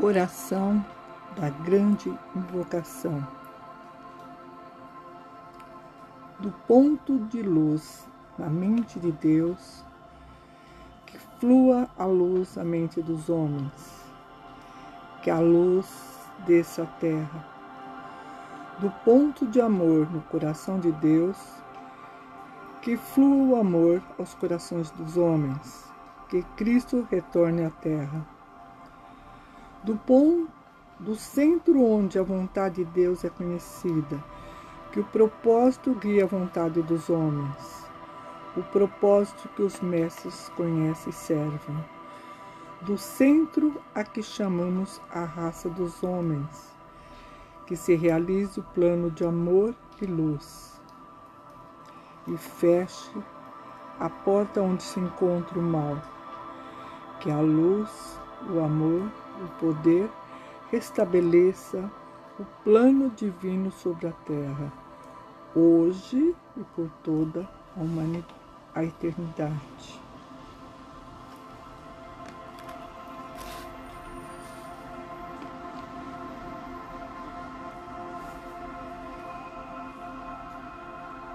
Oração da grande invocação. Do ponto de luz na mente de Deus, que flua a luz na mente dos homens, que a luz desça à terra. Do ponto de amor no coração de Deus, que flua o amor aos corações dos homens, que Cristo retorne à terra do ponto do centro onde a vontade de Deus é conhecida, que o propósito guia a vontade dos homens, o propósito que os mestres conhecem e servem, do centro a que chamamos a raça dos homens, que se realize o plano de amor e luz, e feche a porta onde se encontra o mal, que a luz, o amor o poder restabeleça o plano divino sobre a terra, hoje e por toda a humanidade, a eternidade.